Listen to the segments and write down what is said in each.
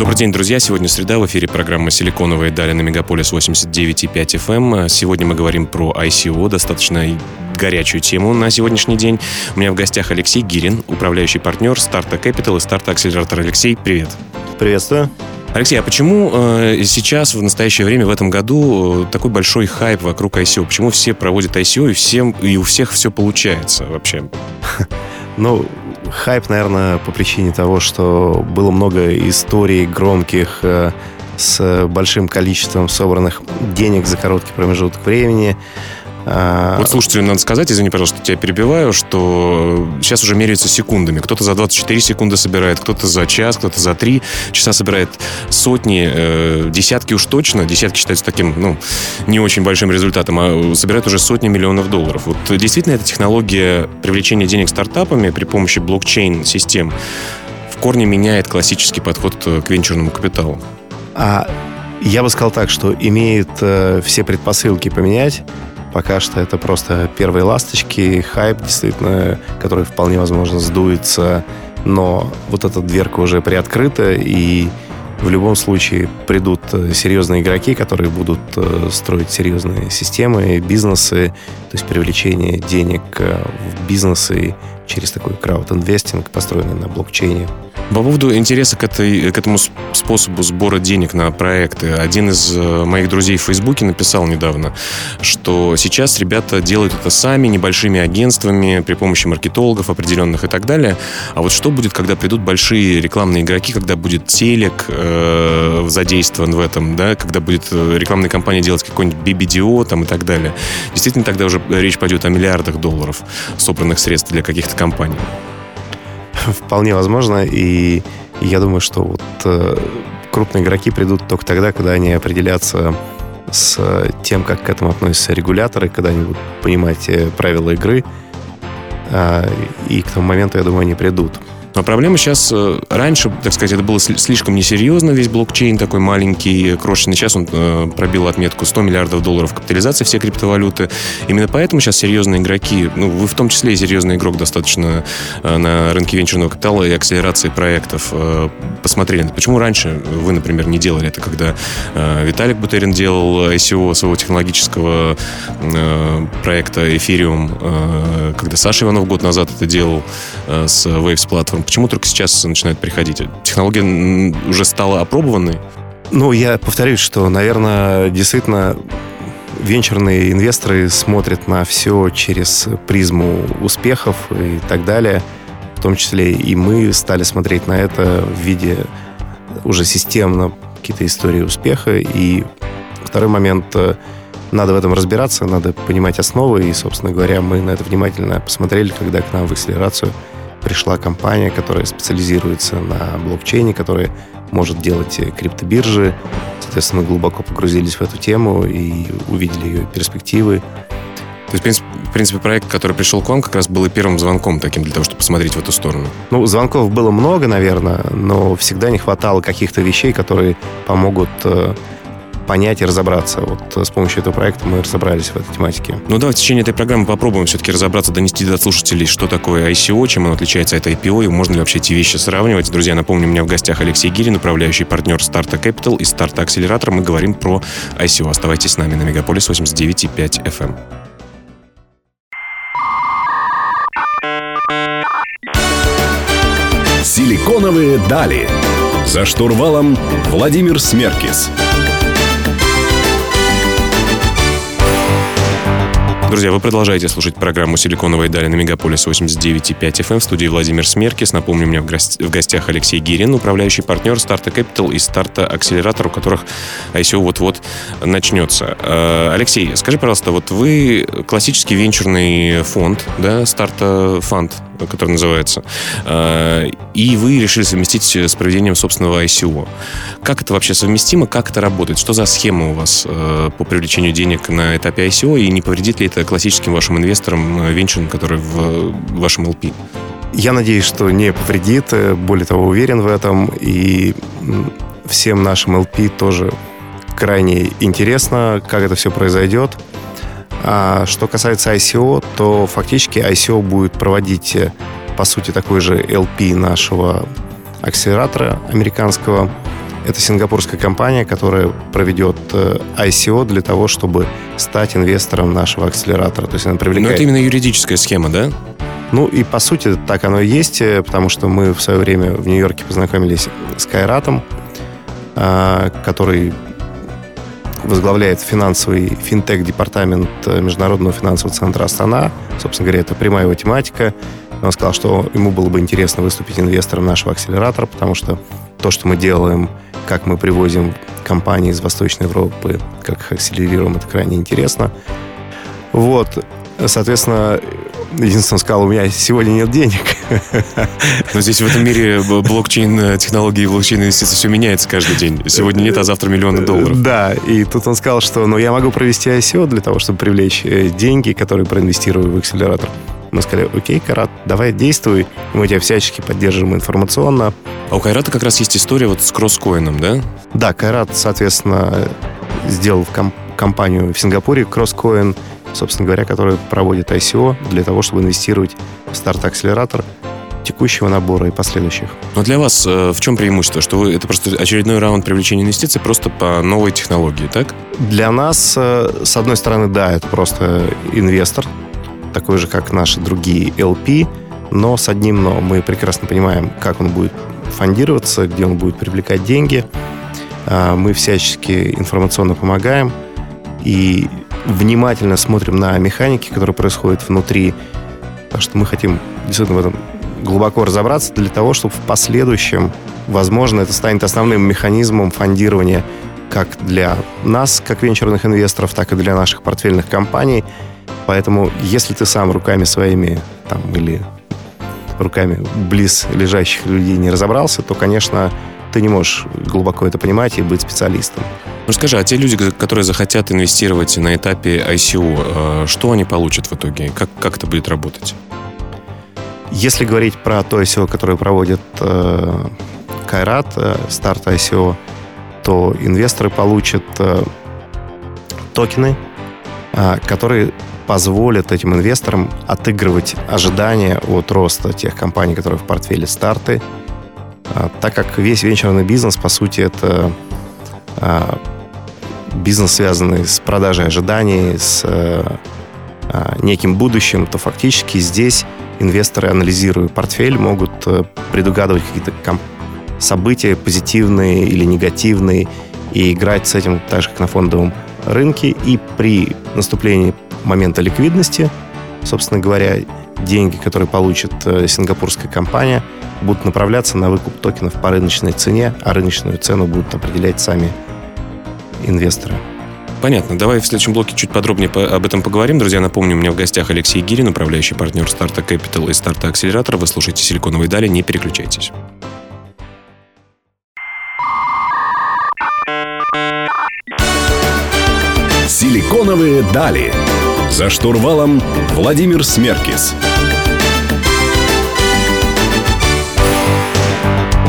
Добрый день, друзья. Сегодня среда. В эфире программа «Силиконовые дали» на Мегаполис 89,5 FM. Сегодня мы говорим про ICO, достаточно горячую тему на сегодняшний день. У меня в гостях Алексей Гирин, управляющий партнер Старта Capital и Старта Акселератор. Алексей, привет. Приветствую. Алексей, а почему э, сейчас, в настоящее время, в этом году э, такой большой хайп вокруг ICO? Почему все проводят ICO и, всем, и у всех все получается вообще? Ну, хайп, наверное, по причине того, что было много историй громких э, с большим количеством собранных денег за короткий промежуток времени. А, вот слушателям надо сказать, извини, пожалуйста, тебя перебиваю, что сейчас уже меряются секундами. Кто-то за 24 секунды собирает, кто-то за час, кто-то за 3 часа собирает сотни, э, десятки уж точно. Десятки считаются таким, ну, не очень большим результатом, а собирают уже сотни миллионов долларов. Вот действительно эта технология привлечения денег стартапами при помощи блокчейн-систем в корне меняет классический подход к венчурному капиталу. А я бы сказал так, что имеет э, все предпосылки поменять Пока что это просто первые ласточки, хайп, действительно, который вполне возможно сдуется, но вот эта дверка уже приоткрыта, и в любом случае придут э, серьезные игроки, которые будут э, строить серьезные системы, бизнесы, то есть привлечение денег э, в бизнесы через такой крауд-инвестинг, построенный на блокчейне. По поводу интереса к, этой, к этому способу сбора денег на проекты, один из э, моих друзей в Фейсбуке написал недавно, что сейчас ребята делают это сами, небольшими агентствами, при помощи маркетологов определенных и так далее. А вот что будет, когда придут большие рекламные игроки, когда будет телек э, задействован в этом, да, когда будет э, рекламная компания делать какой-нибудь BBDO там и так далее. Действительно, тогда уже речь пойдет о миллиардах долларов собранных средств для каких-то компаний. Вполне возможно, и я думаю, что вот э, крупные игроки придут только тогда, когда они определятся с тем, как к этому относятся регуляторы, когда они будут понимать э, правила игры, э, и к тому моменту, я думаю, они придут. Но проблема сейчас, э, раньше, так сказать, это было слишком несерьезно, весь блокчейн такой маленький, крошечный. Сейчас он э, пробил отметку 100 миллиардов долларов капитализации все криптовалюты. Именно поэтому сейчас серьезные игроки, ну, вы в том числе и серьезный игрок достаточно э, на рынке венчурного капитала и акселерации проектов посмотрели. Почему раньше вы, например, не делали это, когда Виталик Бутерин делал ICO своего технологического проекта Ethereum, когда Саша Иванов год назад это делал с Waves Platform, Почему только сейчас начинают приходить? Технология уже стала опробованной? Ну, я повторюсь, что, наверное, действительно венчурные инвесторы смотрят на все через призму успехов и так далее. В том числе и мы стали смотреть на это в виде уже системно какие-то истории успеха. И второй момент, э, надо в этом разбираться, надо понимать основы. И, собственно говоря, мы на это внимательно посмотрели, когда к нам в акселерацию пришла компания, которая специализируется на блокчейне, которая может делать криптобиржи. Соответственно, мы глубоко погрузились в эту тему и увидели ее перспективы. То есть, в принципе, проект, который пришел к вам, как раз был и первым звонком таким для того, чтобы посмотреть в эту сторону. Ну, звонков было много, наверное, но всегда не хватало каких-то вещей, которые помогут э, понять и разобраться. Вот э, с помощью этого проекта мы разобрались в этой тематике. Ну да, в течение этой программы попробуем все-таки разобраться, донести до слушателей, что такое ICO, чем оно отличается от IPO, и можно ли вообще эти вещи сравнивать. Друзья, напомню, у меня в гостях Алексей Гирин, управляющий партнер Старта Capital и Старта Акселератор. Мы говорим про ICO. Оставайтесь с нами на Мегаполис 89,5 FM. Силиконовые дали. За штурвалом Владимир Смеркис. Друзья, вы продолжаете слушать программу «Силиконовая дали» на Мегаполис 89,5 FM в студии Владимир Смеркис. Напомню, у меня в гостях Алексей Гирин, управляющий партнер Старта Capital и Старта Акселератор, у которых ICO вот-вот начнется. Э, Алексей, скажи, пожалуйста, вот вы классический венчурный фонд, да, Старта Фонд, который называется, э, и вы решили совместить с проведением собственного ICO. Как это вообще совместимо, как это работает? Что за схема у вас э, по привлечению денег на этапе ICO, и не повредит ли это классическим вашим инвесторам, э, венчурным, которые в вашем LP? Я надеюсь, что не повредит, более того, уверен в этом. И всем нашим LP тоже крайне интересно, как это все произойдет. А что касается ICO, то фактически ICO будет проводить, э, по сути, такой же LP нашего акселератора американского. Это сингапурская компания, которая проведет э, ICO для того, чтобы стать инвестором нашего акселератора. То есть она привлекает... Но это именно юридическая схема, да? Ну и по сути так оно и есть, э, потому что мы в свое время в Нью-Йорке познакомились с Кайратом, который возглавляет финансовый финтех-департамент э, Международного финансового центра Астана. Собственно говоря, это прямая его тематика. Он сказал, что ему было бы интересно выступить инвестором нашего акселератора, потому что то, что мы делаем, как мы привозим компании из Восточной Европы, как их акселерируем, это крайне интересно. Вот. Соответственно, единственное, он сказал, у меня сегодня нет денег. Но здесь в этом мире блокчейн технологии, блокчейн инвестиции все меняется каждый день. Сегодня нет, а завтра миллионы долларов. Да, и тут он сказал, что ну, я могу провести ICO для того, чтобы привлечь э, деньги, которые проинвестирую в акселератор. Мы сказали, окей, Карат, давай действуй, мы тебя всячески поддержим информационно. А у Кайрата как раз есть история вот с кросскоином, да? Да, Кайрат, соответственно, сделал комп- компанию в Сингапуре, Crosscoin, собственно говоря, который проводит ICO для того, чтобы инвестировать в старт-акселератор текущего набора и последующих. Но для вас э, в чем преимущество? Что вы, это просто очередной раунд привлечения инвестиций просто по новой технологии, так? Для нас, э, с одной стороны, да, это просто инвестор, такой же, как наши другие LP, но с одним но. Мы прекрасно понимаем, как он будет фондироваться, где он будет привлекать деньги. Э, мы всячески информационно помогаем. И внимательно смотрим на механики, которые происходят внутри, потому что мы хотим действительно в этом глубоко разобраться для того, чтобы в последующем, возможно, это станет основным механизмом фондирования как для нас, как венчурных инвесторов, так и для наших портфельных компаний. Поэтому, если ты сам руками своими там, или руками близ лежащих людей не разобрался, то, конечно, ты не можешь глубоко это понимать и быть специалистом. Ну скажи, а те люди, которые захотят инвестировать на этапе ICO, э, что они получат в итоге? Как, как это будет работать? Если говорить про то ICO, которое проводит э, Кайрат, э, старт ICO, то инвесторы получат э, токены, э, которые позволят этим инвесторам отыгрывать ожидания от роста тех компаний, которые в портфеле старты, так как весь венчурный бизнес, по сути, это э, бизнес, связанный с продажей ожиданий, с э, э, неким будущим, то фактически здесь инвесторы, анализируя портфель, могут э, предугадывать какие-то события позитивные или негативные и играть с этим так же, как на фондовом рынке. И при наступлении момента ликвидности, собственно говоря, деньги, которые получит сингапурская компания, будут направляться на выкуп токенов по рыночной цене, а рыночную цену будут определять сами инвесторы. Понятно. Давай в следующем блоке чуть подробнее об этом поговорим. Друзья, напомню, у меня в гостях Алексей Гирин, управляющий партнер Старта Capital и Старта Акселератор. Вы слушаете «Силиконовые дали», не переключайтесь. «Силиконовые дали». За штурвалом Владимир Смеркис.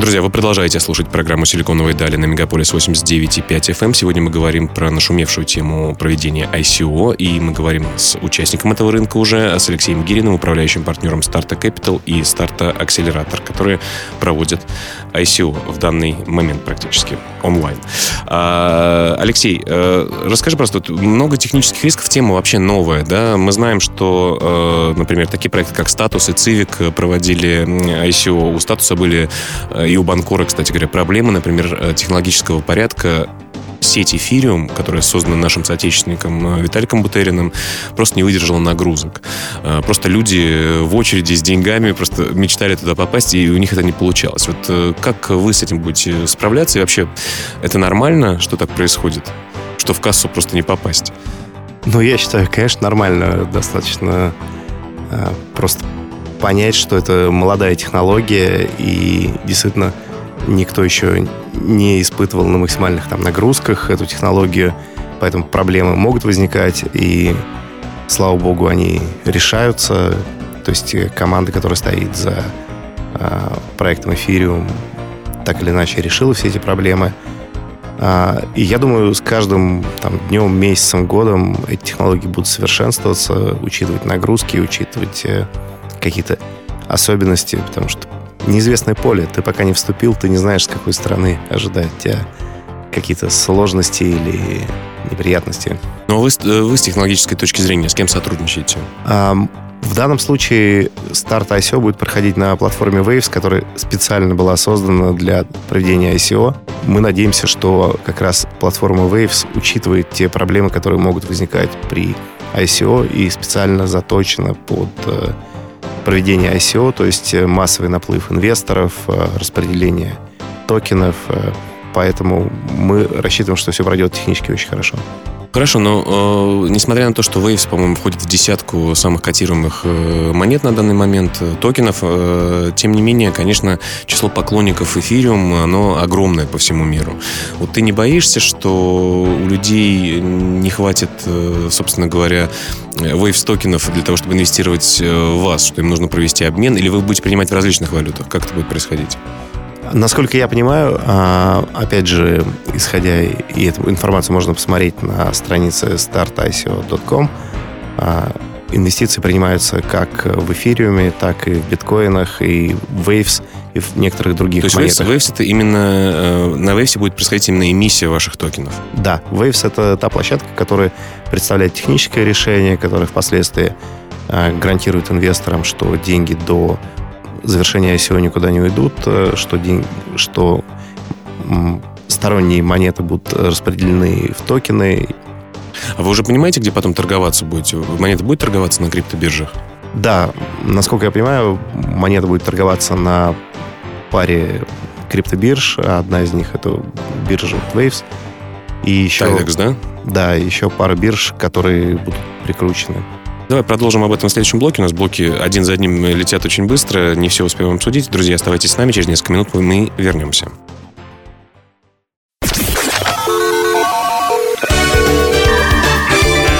Друзья, вы продолжаете слушать программу «Силиконовые дали» на Мегаполис 89.5 FM. Сегодня мы говорим про нашумевшую тему проведения ICO, и мы говорим с участником этого рынка уже, с Алексеем Гириным, управляющим партнером Старта Capital и Старта Акселератор, которые проводят ICO в данный момент практически онлайн. А, Алексей, э, расскажи просто, много технических рисков, тема вообще новая, да? Мы знаем, что, э, например, такие проекты, как Статус и Цивик проводили ICO. У Статуса были э, и у Банкора, кстати говоря, проблемы, например, э, технологического порядка сеть Эфириум, которая создана нашим соотечественником э, Виталиком Бутериным, просто не выдержала нагрузок. Э, просто люди в очереди с деньгами просто мечтали туда попасть, и у них это не получалось. Вот как вы с этим будете справляться? И вообще, это нормально, что так происходит? Что в кассу просто не попасть? Ну, я считаю, конечно, нормально. Достаточно просто понять, что это молодая технология, и действительно никто еще не испытывал на максимальных там нагрузках эту технологию, поэтому проблемы могут возникать, и слава богу, они решаются. То есть э, команда, которая стоит за э, проектом Ethereum, так или иначе решила все эти проблемы. А, и я думаю, с каждым там, днем, месяцем, годом эти технологии будут совершенствоваться, учитывать нагрузки, учитывать э, какие-то особенности, потому что неизвестное поле. Ты пока не вступил, ты не знаешь, с какой стороны ожидать тебя какие-то сложности или неприятности. Но вы, э, вы с технологической точки зрения с кем сотрудничаете? В данном случае старт ICO будет проходить на платформе Waves, которая специально была создана для проведения ICO. Мы надеемся, что как раз платформа Waves учитывает те проблемы, которые могут возникать при ICO и специально заточена под э, проведение ICO, то есть э, массовый наплыв инвесторов, э, распределение токенов. Поэтому мы рассчитываем, что все пройдет технически очень хорошо. Хорошо, но э, несмотря на то, что Waves, по-моему, входит в десятку самых котируемых э, монет на данный момент, э, токенов, э, тем не менее, конечно, число поклонников эфириум, оно огромное по всему миру. Вот ты не боишься, что у людей не хватит, э, собственно говоря, Waves токенов для того, чтобы инвестировать э, в вас, что им нужно провести обмен, или вы будете принимать в различных валютах? Как это будет происходить? Насколько я понимаю, а, опять же, исходя, и эту информацию можно посмотреть на странице startico.com, а, инвестиции принимаются как в эфириуме, так и в биткоинах, и в Waves, и в некоторых других То есть монетах. Waves, Waves это именно, э, на Waves будет происходить именно эмиссия ваших токенов? Да, Waves — это та площадка, которая представляет техническое решение, которое впоследствии а, гарантирует инвесторам, что деньги до завершения ICO никуда не уйдут, что, день, что сторонние монеты будут распределены в токены. А вы уже понимаете, где потом торговаться будете? Монета будет торговаться на криптобиржах? Да, насколько я понимаю, монета будет торговаться на паре криптобирж. Одна из них это биржа Waves. И еще, Tidex, да? Да, еще пара бирж, которые будут прикручены. Давай продолжим об этом в следующем блоке. У нас блоки один за одним летят очень быстро, не все успеваем обсудить. Друзья, оставайтесь с нами, через несколько минут мы вернемся.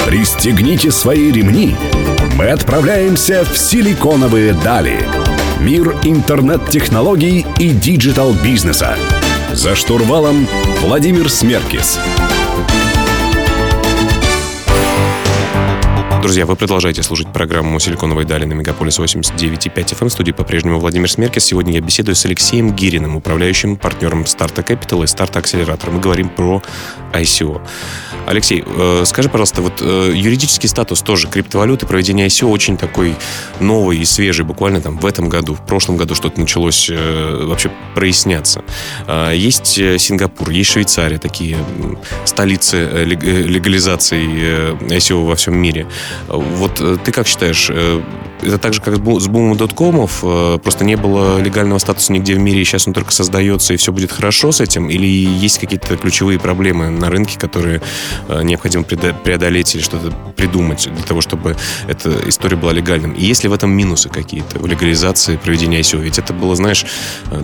Пристегните свои ремни. Мы отправляемся в силиконовые дали. Мир интернет-технологий и digital-бизнеса. За штурвалом Владимир Смеркис. Друзья, вы продолжаете слушать программу «Силиконовые дали» на Мегаполис 89.5 FM. В студии по-прежнему Владимир Смеркис. Сегодня я беседую с Алексеем Гириным, управляющим партнером Starta Capital и Старта Акселератора. Мы говорим про ICO. Алексей, э, скажи, пожалуйста, вот э, юридический статус тоже криптовалюты, проведения ICO очень такой новый и свежий, буквально там в этом году, в прошлом году что-то началось э, вообще проясняться. Э, есть э, Сингапур, есть Швейцария, такие столицы э, легализации э, ICO во всем мире. Вот э, ты как считаешь, э, это так же, как с бумом доткомов, э, просто не было легального статуса нигде в мире, и сейчас он только создается, и все будет хорошо с этим? Или есть какие-то ключевые проблемы на рынке, которые необходимо преодолеть или что-то придумать для того, чтобы эта история была легальным? И есть ли в этом минусы какие-то в легализации проведения ICO? Ведь это было, знаешь,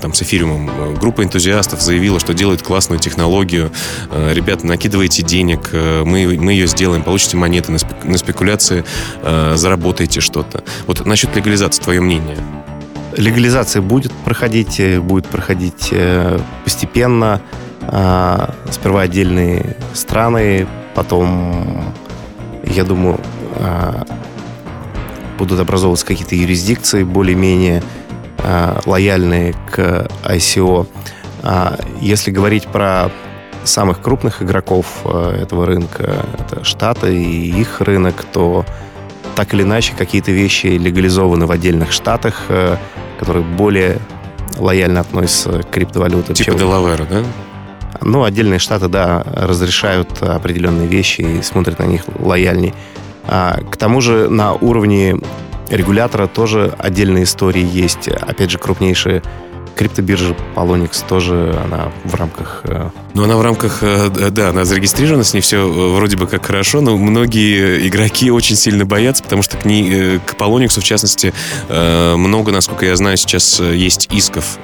там с эфириумом. Группа энтузиастов заявила, что делает классную технологию. Ребята, накидывайте денег, мы, мы ее сделаем, получите монеты на спекуляции легализации э, заработаете что-то. Вот насчет легализации, твое мнение? Легализация будет проходить, э, будет проходить э, постепенно. Э, сперва отдельные страны, потом, я думаю, э, будут образовываться какие-то юрисдикции более-менее э, лояльные к ICO. Если говорить про самых крупных игроков э, этого рынка, это Штаты и их рынок, то так или иначе какие-то вещи легализованы в отдельных штатах, э, которые более лояльно относятся к криптовалютам. Типа Делавера, да? Ну, отдельные штаты, да, разрешают определенные вещи и смотрят на них лояльней. А, к тому же на уровне регулятора тоже отдельные истории есть. Опять же, крупнейшие криптобиржа Polonix тоже она в рамках... Э, ну, она в рамках, э, да, она зарегистрирована, с ней все э, вроде бы как хорошо, но многие игроки очень сильно боятся, потому что к, ней, к Polonix, в частности, много, насколько я знаю, сейчас есть исков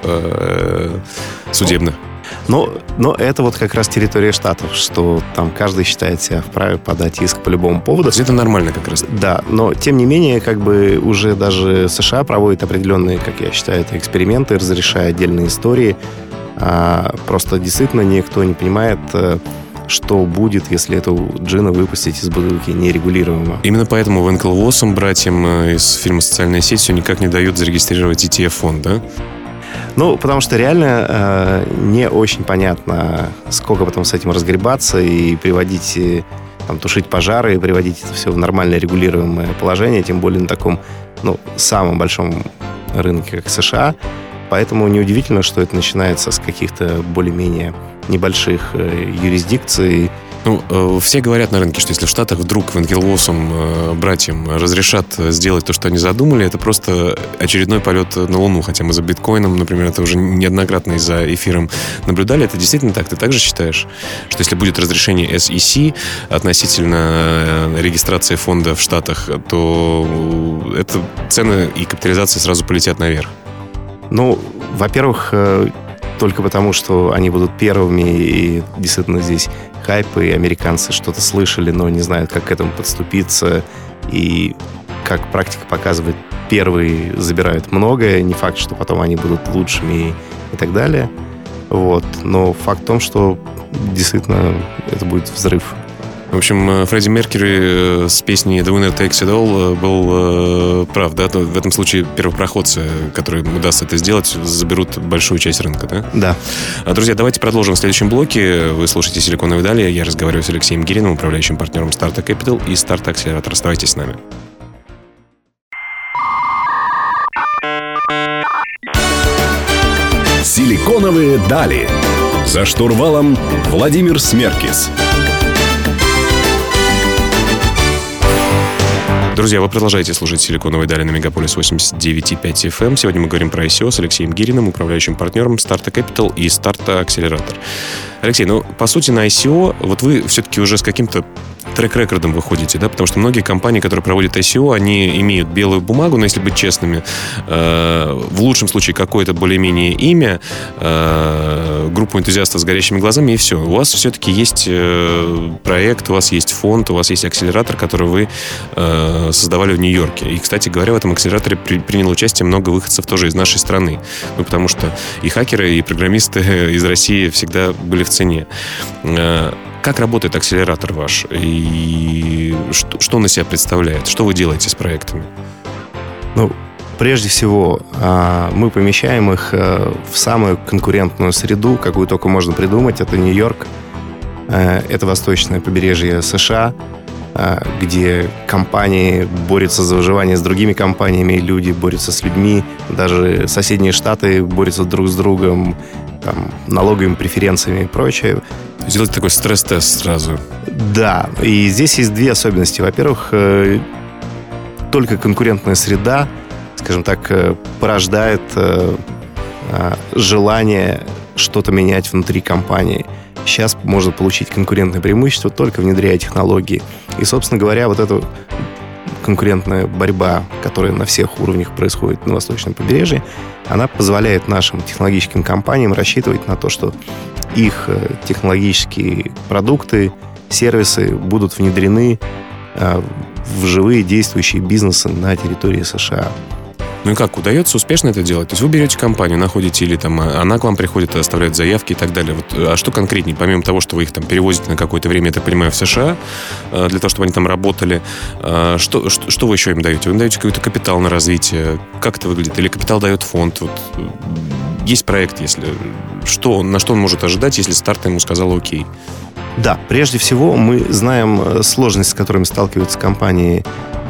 судебных. Но, но это вот как раз территория штатов, что там каждый считает себя вправе подать иск по любому поводу. Это нормально как раз. Да, но тем не менее, как бы уже даже США проводит определенные, как я считаю, это эксперименты, разрешая отдельные истории. А, просто действительно никто не понимает, э, что будет, если эту джина выпустить из бутылки нерегулируемо. Именно поэтому Венкл братьям э, из фильма «Социальная сеть» все никак не дают зарегистрировать ETF-фонд, да? Ну, потому что реально э, не очень понятно, сколько потом с этим разгребаться и приводить, э, там, тушить пожары и приводить это все в нормальное регулируемое положение, тем более на таком, ну, самом большом рынке, как США. Поэтому неудивительно, что это начинается с каких-то более-менее небольших э, юрисдикций, ну, э, все говорят на рынке, что если в Штатах вдруг Венкелвосом э, братьям разрешат сделать то, что они задумали, это просто очередной полет на Луну. Хотя мы за биткоином, например, это уже неоднократно из-за эфиром наблюдали. Это действительно так? Ты также считаешь, что если будет разрешение SEC относительно э, регистрации фонда в Штатах, то это цены и капитализация сразу полетят наверх? Ну, во-первых, только потому, что они будут первыми, и действительно здесь хайп, и американцы что-то слышали, но не знают, как к этому подступиться, и как практика показывает, первые забирают многое, не факт, что потом они будут лучшими и, и так далее. Вот. Но факт в том, что действительно это будет взрыв. В общем, э, Фредди Меркьюри э, с песней The Winner Takes It All э, был прав, да? В этом случае первопроходцы, которым удастся это сделать, заберут большую часть рынка, да? Да. А, друзья, давайте продолжим в следующем блоке. Вы слушаете «Силиконовые дали». Я разговариваю с Алексеем Гириным, управляющим партнером Startup Capital и Startup Accelerator. Оставайтесь с нами. «Силиконовые дали». За штурвалом Владимир Смеркис. Друзья, вы продолжаете слушать «Силиконовые дали» на Мегаполис 89.5 FM. Эм. Сегодня мы говорим про ICO с Алексеем Гириным, управляющим партнером Старта Capital и Старта Акселератор. Алексей, ну, по сути, на ICO вот вы все-таки уже с каким-то трек-рекордом выходите, да, потому что многие компании, которые проводят ICO, они имеют белую бумагу, но если быть честными, э, в лучшем случае какое-то более-менее имя, э, группу энтузиастов с горящими глазами, и все. У вас все-таки есть э, проект, у вас есть фонд, у вас есть акселератор, который вы э, создавали в Нью-Йорке. И, кстати говоря, в этом акселераторе при, приняло участие много выходцев тоже из нашей страны. Ну, потому что и хакеры, и программисты из России всегда были в цене. Э, как работает акселератор ваш? И что, что он из себя представляет? Что вы делаете с проектами? Ну, прежде всего, а, мы помещаем их э, в самую конкурентную среду, какую только можно придумать. Это Нью-Йорк, э, это восточное побережье США, где компании борются за выживание с другими компаниями, люди борются с людьми, даже соседние штаты борются друг с другом, там, налоговыми преференциями и прочее. Сделать такой стресс-тест сразу. Да, и здесь есть две особенности. Во-первых, э, только конкурентная среда, скажем так, э, порождает э, желание что-то менять внутри компании. Сейчас можно получить конкурентное преимущество только внедряя технологии. И, собственно говоря, вот эта конкурентная борьба, которая на всех уровнях происходит на восточном побережье, она позволяет нашим технологическим компаниям рассчитывать на то, что их э, технологические продукты, сервисы будут внедрены э, в живые действующие бизнесы на территории США. Ну и как, удается успешно это делать? То есть вы берете компанию, находите, или там а, она к вам приходит, оставляет заявки и так далее. Вот, а что конкретнее, помимо того, что вы их там перевозите на какое-то время, я так понимаю, в США, э, для того, чтобы они там работали, что, что, что вы еще им даете? Вы им даете какой-то капитал на развитие? Как это выглядит? Или капитал дает фонд? Вот, есть проект, если что, на что он может ожидать, если старт ему сказал окей? Да, прежде всего мы знаем э, сложности, с которыми сталкиваются компании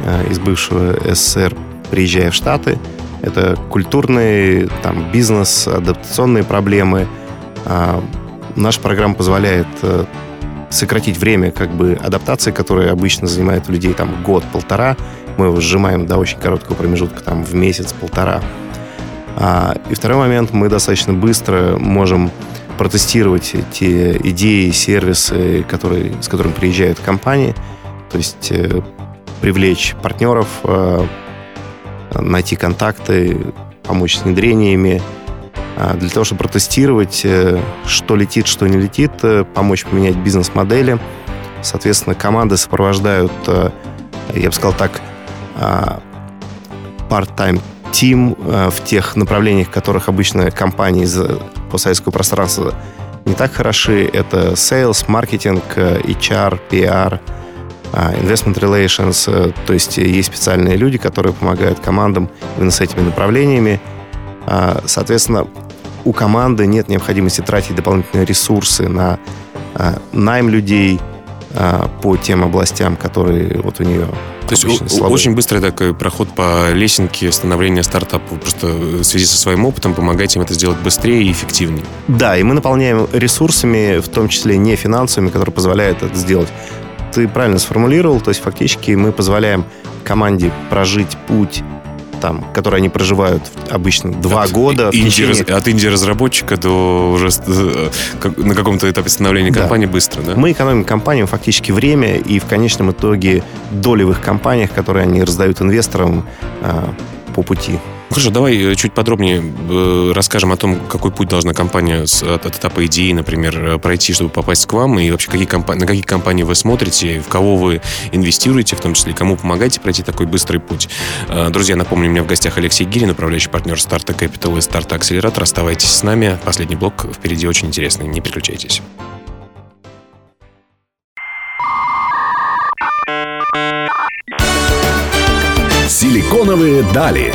э, из бывшего СССР, приезжая в Штаты. Это культурные, там, бизнес, адаптационные проблемы. А, наша программа позволяет э, сократить время как бы адаптации, которая обычно занимает у людей там год-полтора. Мы его сжимаем до очень короткого промежутка, там, в месяц-полтора. А, и второй момент, мы достаточно быстро можем протестировать те идеи, сервисы, которые, с которыми приезжают компании, то есть э, привлечь партнеров, э, найти контакты, помочь с внедрениями а, для того, чтобы протестировать, э, что летит, что не летит, э, помочь поменять бизнес-модели. Соответственно, команды сопровождают, э, я бы сказал так, а, part-time team в тех направлениях, в которых обычно компании из постсоветского пространства не так хороши. Это sales, маркетинг, HR, PR, investment relations. То есть есть специальные люди, которые помогают командам именно с этими направлениями. Соответственно, у команды нет необходимости тратить дополнительные ресурсы на а, найм людей а, по тем областям, которые вот у нее то есть очень быстрый такой проход по лесенке становления стартапа. Просто в связи со своим опытом помогать им это сделать быстрее и эффективнее. Да, и мы наполняем ресурсами, в том числе не финансовыми, которые позволяют это сделать. Ты правильно сформулировал, то есть фактически мы позволяем команде прожить путь там, которые они проживают обычно два от года. Инди, течение... От инди-разработчика до уже э, на каком-то этапе становления да. компании быстро, да? Мы экономим компаниям фактически время и в конечном итоге их компаниях, которые они раздают инвесторам а, по пути. Хорошо, давай э, чуть подробнее э, расскажем о том, какой путь должна компания от этапа идеи, например, э, пройти, чтобы попасть к вам, и вообще какие компании, на какие компании вы смотрите, в кого вы инвестируете, в том числе, кому помогаете пройти такой быстрый путь. Друзья, напомню, у меня в гостях Алексей Гирин, управляющий партнер Старта Capital и Старта Акселератор. Оставайтесь с нами. Последний блок впереди очень интересный. Не переключайтесь. Силиконовые дали.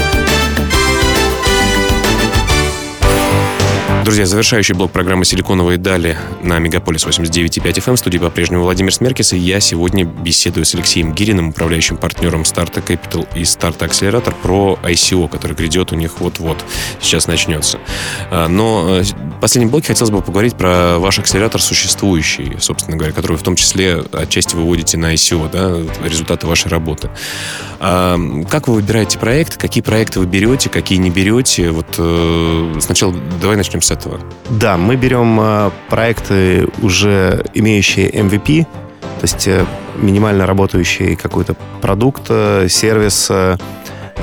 Друзья, завершающий блок программы «Силиконовые дали» на Мегаполис 89.5 FM. В студии по-прежнему Владимир Смеркис. И я сегодня беседую с Алексеем Гириным, управляющим партнером Старта Capital и Старта Акселератор, про ICO, который грядет у них вот-вот. Сейчас начнется. А, но э, в последнем блоке хотелось бы поговорить про ваш акселератор существующий, собственно говоря, который в том числе отчасти выводите на ICO, да, результаты вашей работы. А, как вы выбираете проект? Какие проекты вы берете, какие не берете? Вот э, сначала давай начнем с этого? Да, мы берем э, проекты, уже имеющие MVP, то есть э, минимально работающий какой-то продукт, э, сервис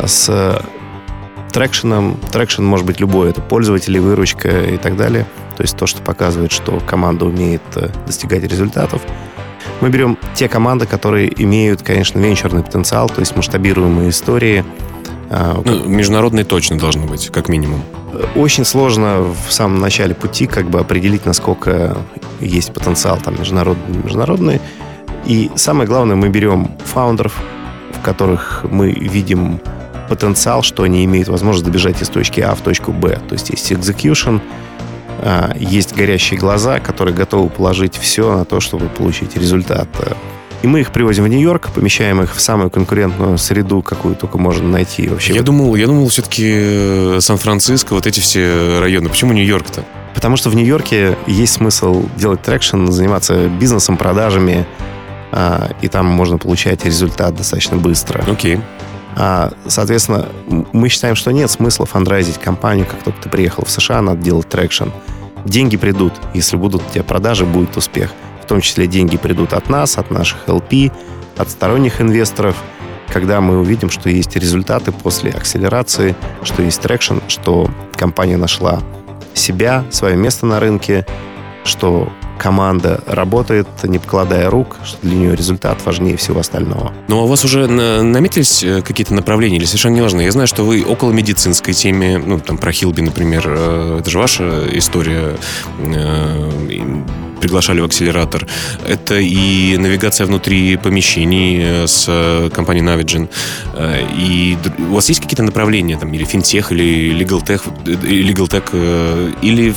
с трекшеном. Трекшен может быть любой, это пользователи, выручка и так далее. То есть то, что показывает, что команда умеет достигать результатов. Мы берем те команды, которые имеют, конечно, венчурный потенциал, то есть масштабируемые истории. Ну, международные точно должны быть, как минимум. Очень сложно в самом начале пути как бы определить, насколько есть потенциал там международный, международный. И самое главное, мы берем фаундеров, в которых мы видим потенциал, что они имеют возможность добежать из точки А в точку Б. То есть есть execution, а, есть горящие глаза, которые готовы положить все на то, чтобы получить результат. И мы их привозим в Нью-Йорк, помещаем их в самую конкурентную среду, какую только можно найти вообще. Я думал, я думал все-таки э, Сан-Франциско, вот эти все районы. Почему Нью-Йорк-то? Потому что в Нью-Йорке есть смысл делать traction, заниматься бизнесом, продажами, а, и там можно получать результат достаточно быстро. Окей. Okay. А, соответственно, мы считаем, что нет смысла фандрайзить компанию, как только ты приехал в США, надо делать traction. Деньги придут. Если будут у тебя продажи, будет успех том числе деньги придут от нас, от наших LP, от сторонних инвесторов, когда мы увидим, что есть результаты после акселерации, что есть traction, что компания нашла себя, свое место на рынке, что команда работает, не покладая рук, что для нее результат важнее всего остального. Ну, а у вас уже наметились э, какие-то направления или совершенно не важно? Я знаю, что вы около медицинской теме, ну, там, про Healbe, например, э, это же ваша история, э, приглашали в акселератор. Это и навигация внутри помещений с компанией Navigen. И у вас есть какие-то направления, там, или финтех, или legal tech, legal tech или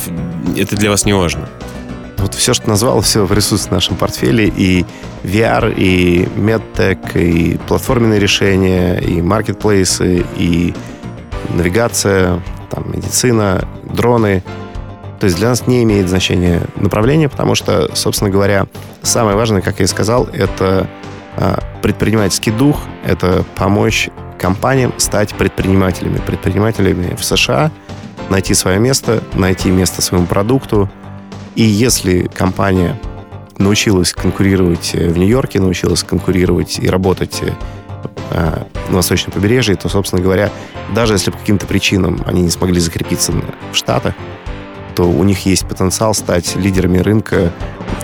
это для вас не важно? Вот все, что назвал, все присутствует в нашем портфеле. И VR, и MedTech, и платформенные решения, и маркетплейсы, и навигация, там, медицина, дроны. То есть для нас не имеет значения направление, потому что, собственно говоря, самое важное, как я и сказал, это а, предпринимательский дух, это помочь компаниям стать предпринимателями. Предпринимателями в США, найти свое место, найти место своему продукту, и если компания научилась конкурировать э, в Нью-Йорке, научилась конкурировать и работать э, на восточном побережье, то, собственно говоря, даже если по каким-то причинам они не смогли закрепиться в Штатах, то у них есть потенциал стать лидерами рынка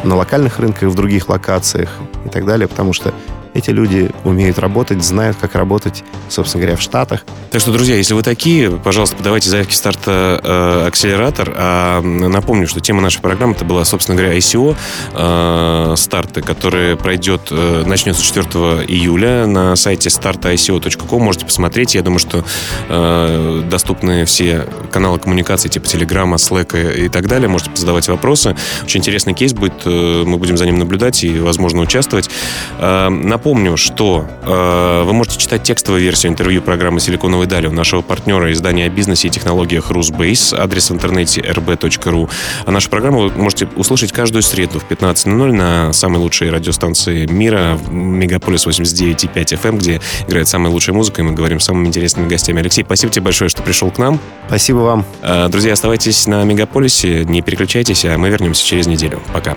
на локальных рынках, в других локациях и так далее, потому что эти люди умеют работать, знают, как работать, собственно говоря, в Штатах. Так что, друзья, если вы такие, пожалуйста, подавайте заявки старта э, акселератор. А напомню, что тема нашей программы это была, собственно говоря, ICO э, старты, который пройдет, э, начнется 4 июля на сайте startico.com. Можете посмотреть. Я думаю, что э, доступны все каналы коммуникации типа Телеграма, Slack и, и так далее. Можете задавать вопросы. Очень интересный кейс будет. Э, мы будем за ним наблюдать и, возможно, участвовать. Э, напомню, что э, вы можете читать текстовую версию интервью программы «Силиконовой дали» у нашего партнера издания о бизнесе и технологиях «Русбейс». Адрес в интернете rb.ru. А нашу программу вы можете услышать каждую среду в 15.00 на самой лучшей радиостанции мира Мегаполис 89.5 FM, эм, где играет самая лучшая музыка, и мы говорим с самыми интересными гостями. Алексей, спасибо тебе большое, что пришел к нам. Спасибо вам. Э, друзья, оставайтесь на Мегаполисе, не переключайтесь, а мы вернемся через неделю. Пока.